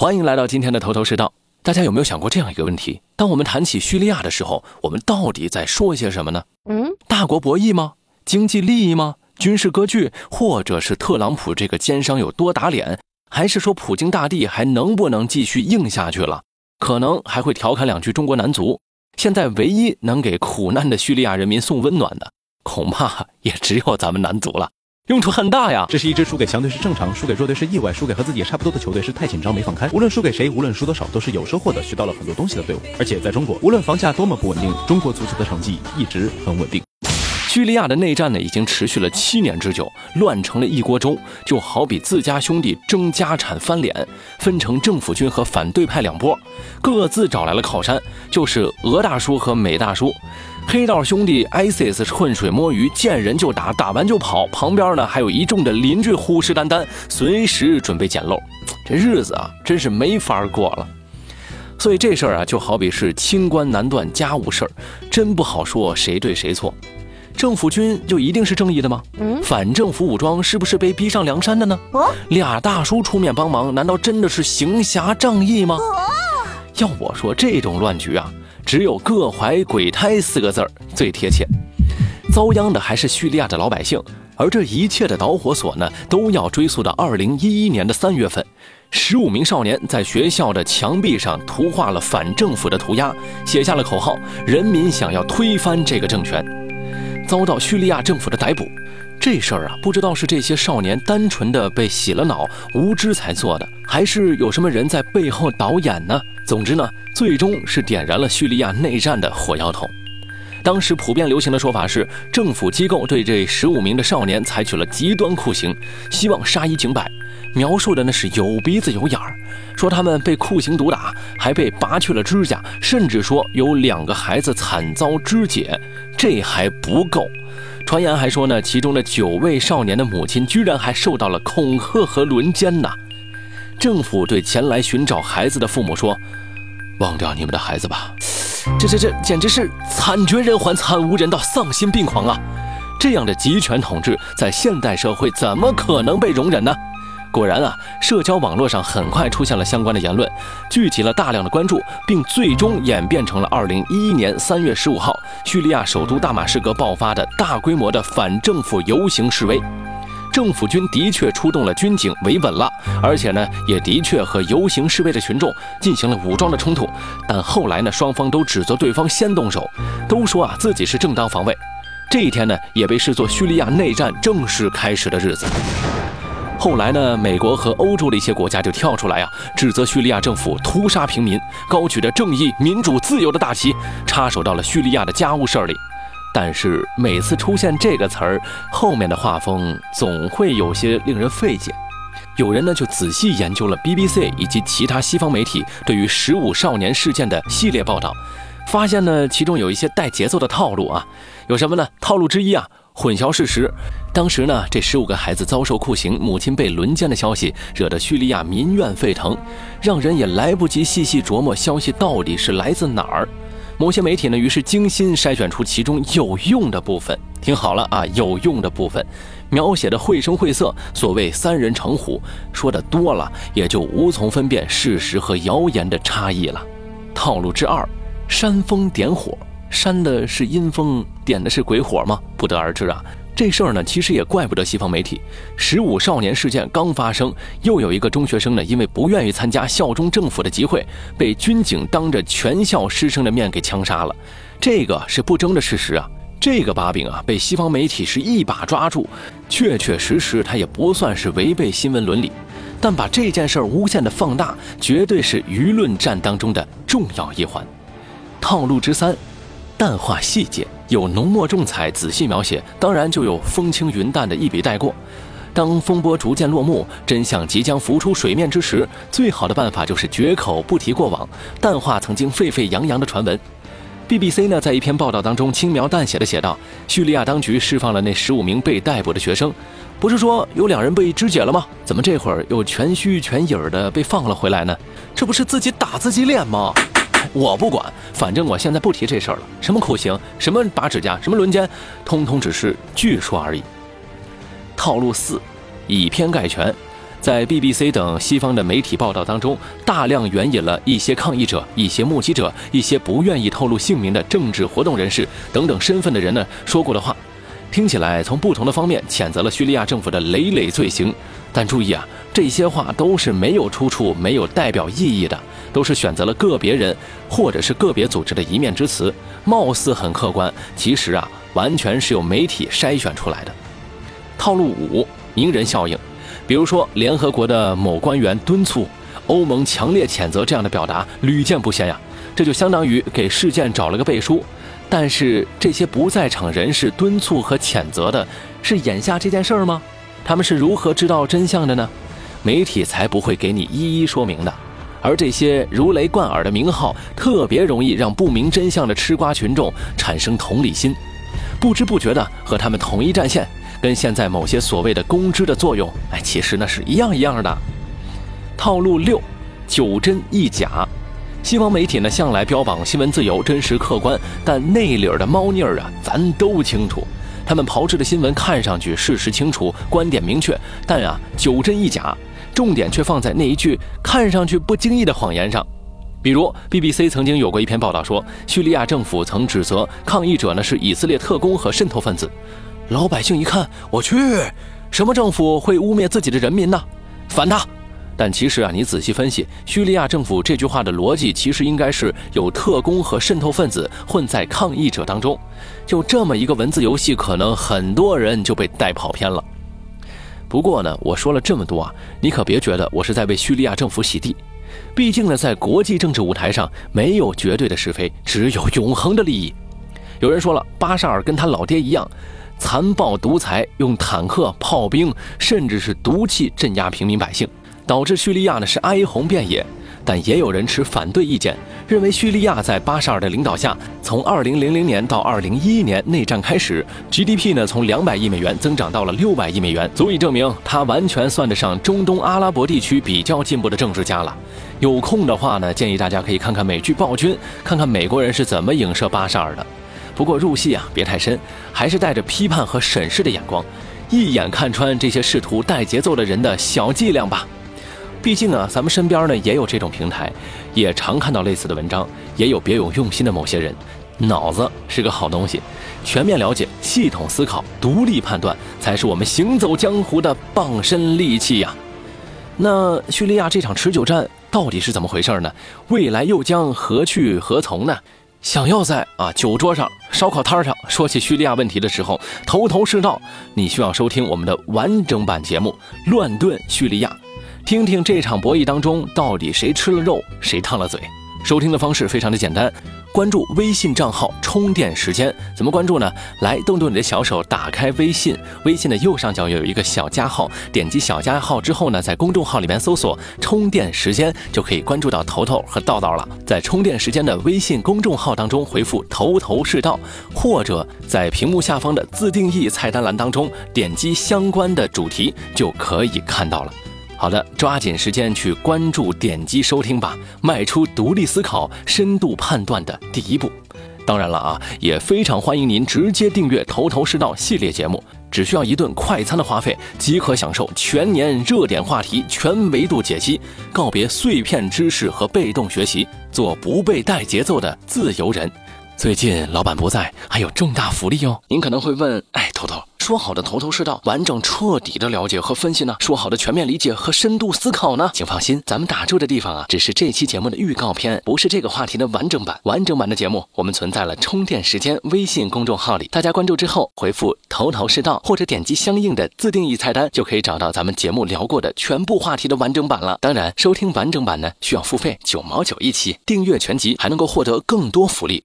欢迎来到今天的头头是道。大家有没有想过这样一个问题？当我们谈起叙利亚的时候，我们到底在说些什么呢？嗯，大国博弈吗？经济利益吗？军事割据，或者是特朗普这个奸商有多打脸？还是说普京大帝还能不能继续硬下去了？可能还会调侃两句中国男足。现在唯一能给苦难的叙利亚人民送温暖的，恐怕也只有咱们男足了。用处很大呀！这是一支输给强队是正常，输给弱队是意外，输给和自己也差不多的球队是太紧张没放开。无论输给谁，无论输多少，都是有收获的，学到了很多东西的队伍。而且在中国，无论房价多么不稳定，中国足球的成绩一直很稳定。叙利亚的内战呢，已经持续了七年之久，乱成了一锅粥，就好比自家兄弟争家产翻脸，分成政府军和反对派两波，各自找来了靠山，就是俄大叔和美大叔。黑道兄弟 ISIS 浑水摸鱼，见人就打，打完就跑。旁边呢还有一众的邻居虎视眈眈，随时准备捡漏。这日子啊，真是没法过了。所以这事儿啊，就好比是清官难断家务事儿，真不好说谁对谁错。政府军就一定是正义的吗？嗯，反政府武装是不是被逼上梁山的呢？哦，俩大叔出面帮忙，难道真的是行侠仗义吗？要我说，这种乱局啊。只有“各怀鬼胎”四个字儿最贴切，遭殃的还是叙利亚的老百姓，而这一切的导火索呢，都要追溯到二零一一年的三月份，十五名少年在学校的墙壁上涂画了反政府的涂鸦，写下了口号：“人民想要推翻这个政权”，遭到叙利亚政府的逮捕。这事儿啊，不知道是这些少年单纯的被洗了脑、无知才做的，还是有什么人在背后导演呢？总之呢，最终是点燃了叙利亚内战的火药桶。当时普遍流行的说法是，政府机构对这十五名的少年采取了极端酷刑，希望杀一儆百。描述的那是有鼻子有眼儿，说他们被酷刑毒打，还被拔去了指甲，甚至说有两个孩子惨遭肢解。这还不够。传言还说呢，其中的九位少年的母亲居然还受到了恐吓和轮奸呢。政府对前来寻找孩子的父母说：“忘掉你们的孩子吧。”这这这简直是惨绝人寰、惨无人道、丧心病狂啊！这样的集权统治在现代社会怎么可能被容忍呢？果然啊，社交网络上很快出现了相关的言论，聚集了大量的关注，并最终演变成了2011年3月15号叙利亚首都大马士革爆发的大规模的反政府游行示威。政府军的确出动了军警维稳了，而且呢，也的确和游行示威的群众进行了武装的冲突。但后来呢，双方都指责对方先动手，都说啊自己是正当防卫。这一天呢，也被视作叙利亚内战正式开始的日子。后来呢，美国和欧洲的一些国家就跳出来啊，指责叙利亚政府屠杀平民，高举着正义、民主、自由的大旗，插手到了叙利亚的家务事儿里。但是每次出现这个词儿，后面的画风总会有些令人费解。有人呢就仔细研究了 BBC 以及其他西方媒体对于十五少年事件的系列报道，发现呢其中有一些带节奏的套路啊，有什么呢？套路之一啊。混淆事实，当时呢，这十五个孩子遭受酷刑、母亲被轮奸的消息，惹得叙利亚民怨沸腾，让人也来不及细细琢磨消息到底是来自哪儿。某些媒体呢，于是精心筛选出其中有用的部分。听好了啊，有用的部分，描写的绘声绘色，所谓三人成虎，说的多了，也就无从分辨事实和谣言的差异了。套路之二，煽风点火。煽的是阴风，点的是鬼火吗？不得而知啊。这事儿呢，其实也怪不得西方媒体。十五少年事件刚发生，又有一个中学生呢，因为不愿意参加效忠政府的集会，被军警当着全校师生的面给枪杀了。这个是不争的事实啊。这个把柄啊，被西方媒体是一把抓住，确确实实他也不算是违背新闻伦理，但把这件事儿无限的放大，绝对是舆论战当中的重要一环。套路之三。淡化细节，有浓墨重彩，仔细描写，当然就有风轻云淡的一笔带过。当风波逐渐落幕，真相即将浮出水面之时，最好的办法就是绝口不提过往，淡化曾经沸沸扬扬的传闻。BBC 呢，在一篇报道当中轻描淡写的写道：叙利亚当局释放了那十五名被逮捕的学生，不是说有两人被肢解了吗？怎么这会儿又全虚全影的被放了回来呢？这不是自己打自己脸吗？我不管，反正我现在不提这事儿了。什么酷刑，什么拔指甲，什么轮奸，通通只是据说而已。套路四，以偏概全。在 BBC 等西方的媒体报道当中，大量援引了一些抗议者、一些目击者、一些不愿意透露姓名的政治活动人士等等身份的人呢说过的话，听起来从不同的方面谴责了叙利亚政府的累累罪行。但注意啊，这些话都是没有出处、没有代表意义的，都是选择了个别人或者是个别组织的一面之词，貌似很客观，其实啊，完全是由媒体筛选出来的。套路五：名人效应。比如说，联合国的某官员敦促欧盟强烈谴责这样的表达屡见不鲜呀，这就相当于给事件找了个背书。但是这些不在场人士敦促和谴责的是眼下这件事儿吗？他们是如何知道真相的呢？媒体才不会给你一一说明的。而这些如雷贯耳的名号，特别容易让不明真相的吃瓜群众产生同理心，不知不觉的和他们统一战线。跟现在某些所谓的公知的作用，哎，其实呢是一样一样的。套路六，九真一假。西方媒体呢向来标榜新闻自由、真实客观，但内里的猫腻儿啊，咱都清楚。他们炮制的新闻看上去事实清楚、观点明确，但啊九真一假，重点却放在那一句看上去不经意的谎言上。比如 BBC 曾经有过一篇报道说，叙利亚政府曾指责抗议者呢是以色列特工和渗透分子。老百姓一看，我去，什么政府会污蔑自己的人民呢？反他！但其实啊，你仔细分析，叙利亚政府这句话的逻辑，其实应该是有特工和渗透分子混在抗议者当中。就这么一个文字游戏，可能很多人就被带跑偏了。不过呢，我说了这么多啊，你可别觉得我是在为叙利亚政府洗地。毕竟呢，在国际政治舞台上，没有绝对的是非，只有永恒的利益。有人说了，巴沙尔跟他老爹一样。残暴独裁，用坦克、炮兵，甚至是毒气镇压平民百姓，导致叙利亚呢是哀鸿遍野。但也有人持反对意见，认为叙利亚在巴沙尔的领导下，从2000年到2011年内战开始，GDP 呢从200亿美元增长到了600亿美元，足以证明他完全算得上中东阿拉伯地区比较进步的政治家了。有空的话呢，建议大家可以看看美剧《暴君》，看看美国人是怎么影射巴沙尔的。不过入戏啊，别太深，还是带着批判和审视的眼光，一眼看穿这些试图带节奏的人的小伎俩吧。毕竟啊，咱们身边呢也有这种平台，也常看到类似的文章，也有别有用心的某些人。脑子是个好东西，全面了解、系统思考、独立判断，才是我们行走江湖的傍身利器呀。那叙利亚这场持久战到底是怎么回事呢？未来又将何去何从呢？想要在啊酒桌上、烧烤摊上说起叙利亚问题的时候头头是道，你需要收听我们的完整版节目《乱炖叙利亚》，听听这场博弈当中到底谁吃了肉，谁烫了嘴。收听的方式非常的简单。关注微信账号充电时间，怎么关注呢？来，动动你的小手，打开微信，微信的右上角有一个小加号，点击小加号之后呢，在公众号里面搜索充电时间，就可以关注到头头和道道了。在充电时间的微信公众号当中回复头头是道，或者在屏幕下方的自定义菜单栏当中点击相关的主题，就可以看到了。好的，抓紧时间去关注、点击收听吧，迈出独立思考、深度判断的第一步。当然了啊，也非常欢迎您直接订阅《头头是道》系列节目，只需要一顿快餐的花费，即可享受全年热点话题全维度解析，告别碎片知识和被动学习，做不被带节奏的自由人。最近老板不在，还有重大福利哦。您可能会问，哎，头头。说好的头头是道、完整彻底的了解和分析呢？说好的全面理解和深度思考呢？请放心，咱们打住的地方啊，只是这期节目的预告片，不是这个话题的完整版。完整版的节目我们存在了充电时间微信公众号里，大家关注之后回复头头是道，或者点击相应的自定义菜单，就可以找到咱们节目聊过的全部话题的完整版了。当然，收听完整版呢需要付费九毛九一期，订阅全集还能够获得更多福利。